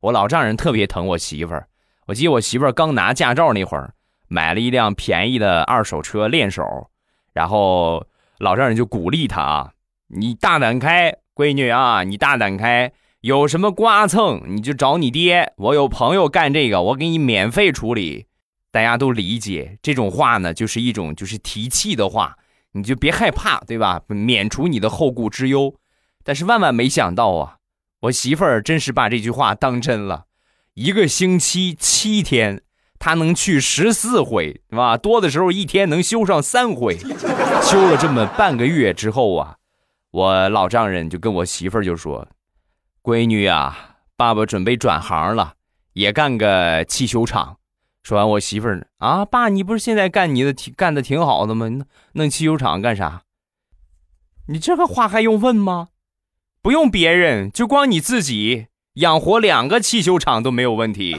我老丈人特别疼我媳妇儿。我记得我媳妇儿刚拿驾照那会儿，买了一辆便宜的二手车练手，然后老丈人就鼓励她啊：“你大胆开，闺女啊，你大胆开，有什么刮蹭你就找你爹，我有朋友干这个，我给你免费处理。”大家都理解这种话呢，就是一种就是提气的话，你就别害怕，对吧？免除你的后顾之忧。但是万万没想到啊，我媳妇儿真是把这句话当真了。一个星期七天，她能去十四回，是吧？多的时候一天能修上三回。修了这么半个月之后啊，我老丈人就跟我媳妇儿就说：“闺女啊，爸爸准备转行了，也干个汽修厂。”说完，我媳妇儿啊，爸，你不是现在干你的挺干的挺好的吗？弄汽修厂干啥？你这个话还用问吗？不用别人，就光你自己养活两个汽修厂都没有问题。